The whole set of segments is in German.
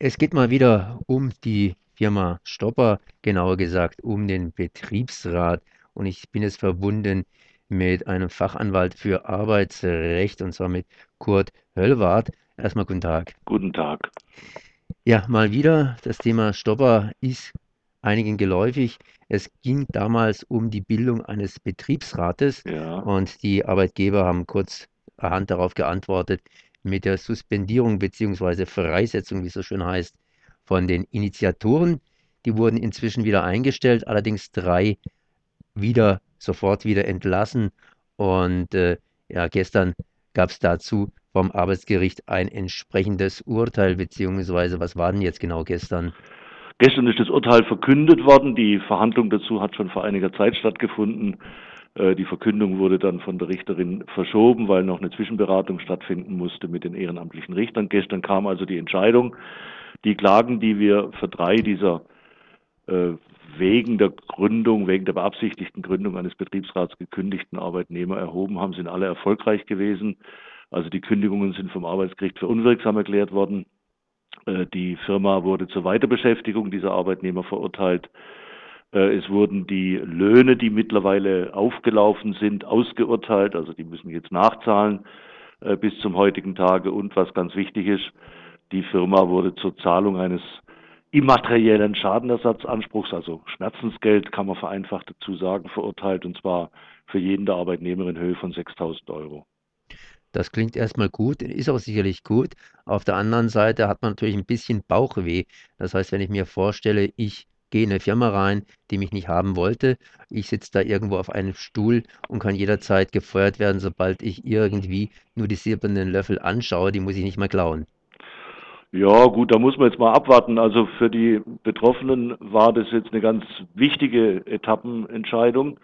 Es geht mal wieder um die Firma Stopper, genauer gesagt um den Betriebsrat. Und ich bin jetzt verbunden mit einem Fachanwalt für Arbeitsrecht, und zwar mit Kurt Höllwarth. Erstmal guten Tag. Guten Tag. Ja, mal wieder, das Thema Stopper ist einigen geläufig. Es ging damals um die Bildung eines Betriebsrates Ja, und die Arbeitgeber haben kurzerhand darauf geantwortet mit der Suspendierung beziehungsweise Freisetzung, wie es so schön heißt, von den Initiatoren. Die wurden inzwischen wieder eingestellt, allerdings drei wieder sofort wieder entlassen. Und äh, ja, gestern gab es dazu vom Arbeitsgericht ein entsprechendes Urteil, beziehungsweise was war denn jetzt genau gestern? gestern ist das Urteil verkündet worden. Die Verhandlung dazu hat schon vor einiger Zeit stattgefunden. Äh, Die Verkündung wurde dann von der Richterin verschoben, weil noch eine Zwischenberatung stattfinden musste mit den ehrenamtlichen Richtern. Gestern kam also die Entscheidung. Die Klagen, die wir für drei dieser äh, wegen der Gründung, wegen der beabsichtigten Gründung eines Betriebsrats gekündigten Arbeitnehmer erhoben haben, sind alle erfolgreich gewesen. Also die Kündigungen sind vom Arbeitsgericht für unwirksam erklärt worden. Äh, Die Firma wurde zur Weiterbeschäftigung dieser Arbeitnehmer verurteilt. Äh, Es wurden die Löhne, die mittlerweile aufgelaufen sind, ausgeurteilt. Also die müssen jetzt nachzahlen äh, bis zum heutigen Tage. Und was ganz wichtig ist, die Firma wurde zur Zahlung eines immateriellen Schadenersatzanspruchs, also Schmerzensgeld kann man vereinfacht dazu sagen, verurteilt. Und zwar für jeden der Arbeitnehmer in Höhe von 6000 Euro. Das klingt erstmal gut, ist auch sicherlich gut. Auf der anderen Seite hat man natürlich ein bisschen Bauchweh. Das heißt, wenn ich mir vorstelle, ich gehe in eine Firma rein, die mich nicht haben wollte, ich sitze da irgendwo auf einem Stuhl und kann jederzeit gefeuert werden, sobald ich irgendwie nur die silbernen Löffel anschaue, die muss ich nicht mehr klauen. Ja, gut, da muss man jetzt mal abwarten. Also für die Betroffenen war das jetzt eine ganz wichtige Etappenentscheidung,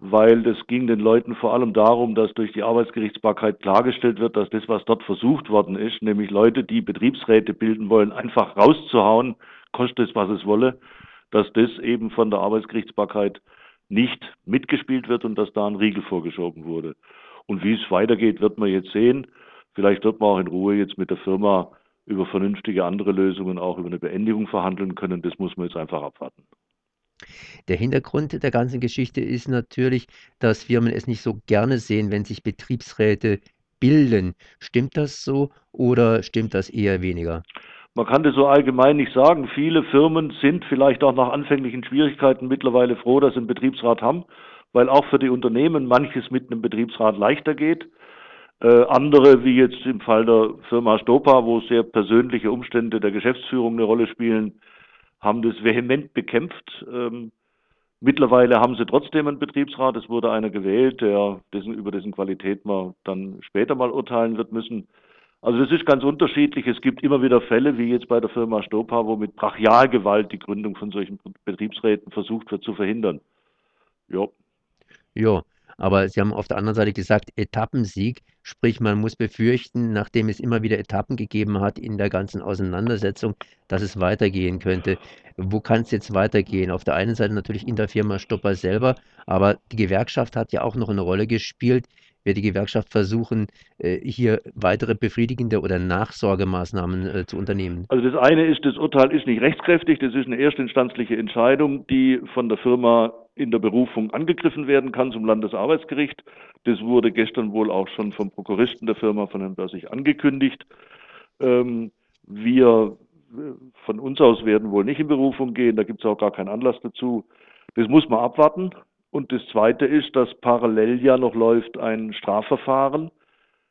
weil das ging den Leuten vor allem darum, dass durch die Arbeitsgerichtsbarkeit klargestellt wird, dass das, was dort versucht worden ist, nämlich Leute, die Betriebsräte bilden wollen, einfach rauszuhauen, kostet es, was es wolle, dass das eben von der Arbeitsgerichtsbarkeit nicht mitgespielt wird und dass da ein Riegel vorgeschoben wurde. Und wie es weitergeht, wird man jetzt sehen. Vielleicht wird man auch in Ruhe jetzt mit der Firma über vernünftige andere Lösungen, auch über eine Beendigung verhandeln können. Das muss man jetzt einfach abwarten. Der Hintergrund der ganzen Geschichte ist natürlich, dass Firmen es nicht so gerne sehen, wenn sich Betriebsräte bilden. Stimmt das so oder stimmt das eher weniger? Man kann das so allgemein nicht sagen. Viele Firmen sind vielleicht auch nach anfänglichen Schwierigkeiten mittlerweile froh, dass sie einen Betriebsrat haben, weil auch für die Unternehmen manches mit einem Betriebsrat leichter geht. Äh, andere, wie jetzt im Fall der Firma Stopa, wo sehr persönliche Umstände der Geschäftsführung eine Rolle spielen, haben das vehement bekämpft. Ähm, mittlerweile haben sie trotzdem einen Betriebsrat. Es wurde einer gewählt, der dessen, über dessen Qualität man dann später mal urteilen wird müssen. Also das ist ganz unterschiedlich. Es gibt immer wieder Fälle, wie jetzt bei der Firma Stopa, wo mit Brachialgewalt die Gründung von solchen Betriebsräten versucht wird zu verhindern. Ja, Ja, aber Sie haben auf der anderen Seite gesagt, Etappensieg, sprich man muss befürchten, nachdem es immer wieder Etappen gegeben hat in der ganzen Auseinandersetzung, dass es weitergehen könnte. Wo kann es jetzt weitergehen? Auf der einen Seite natürlich in der Firma Stopper selber, aber die Gewerkschaft hat ja auch noch eine Rolle gespielt. Wird die Gewerkschaft versuchen, äh, hier weitere befriedigende oder Nachsorgemaßnahmen äh, zu unternehmen? Also das eine ist, das Urteil ist nicht rechtskräftig, das ist eine erstinstanzliche Entscheidung, die von der Firma in der Berufung angegriffen werden kann zum Landesarbeitsgericht. Das wurde gestern wohl auch schon vom Prokuristen der Firma, von Herrn Börsig, angekündigt. Ähm, wir äh, von uns aus werden wohl nicht in Berufung gehen, da gibt es auch gar keinen Anlass dazu. Das muss man abwarten. Und das Zweite ist, dass parallel ja noch läuft ein Strafverfahren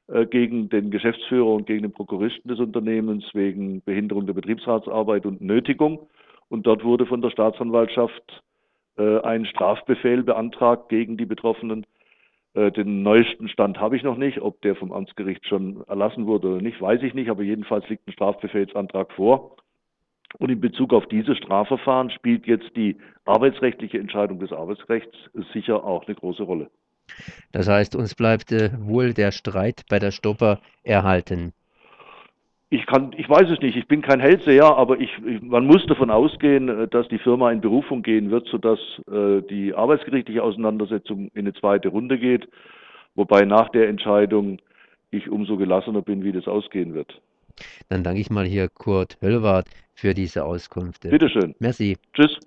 äh, gegen den Geschäftsführer und gegen den Prokuristen des Unternehmens wegen Behinderung der Betriebsratsarbeit und Nötigung. Und dort wurde von der Staatsanwaltschaft äh, ein Strafbefehl beantragt gegen die Betroffenen. Äh, den neuesten Stand habe ich noch nicht. Ob der vom Amtsgericht schon erlassen wurde oder nicht, weiß ich nicht. Aber jedenfalls liegt ein Strafbefehlsantrag vor. Und in Bezug auf dieses Strafverfahren spielt jetzt die arbeitsrechtliche Entscheidung des Arbeitsrechts sicher auch eine große Rolle. Das heißt, uns bleibt äh, wohl der Streit bei der Stopper erhalten. Ich kann, ich weiß es nicht, ich bin kein Hellseher, aber ich, man muss davon ausgehen, äh, dass die Firma in Berufung gehen wird, sodass äh, die arbeitsgerichtliche Auseinandersetzung in eine zweite Runde geht, wobei nach der Entscheidung ich umso gelassener bin, wie das ausgehen wird. Dann danke ich mal hier Kurt Höllwarth für diese Auskünfte. Bitteschön. Merci. Tschüss.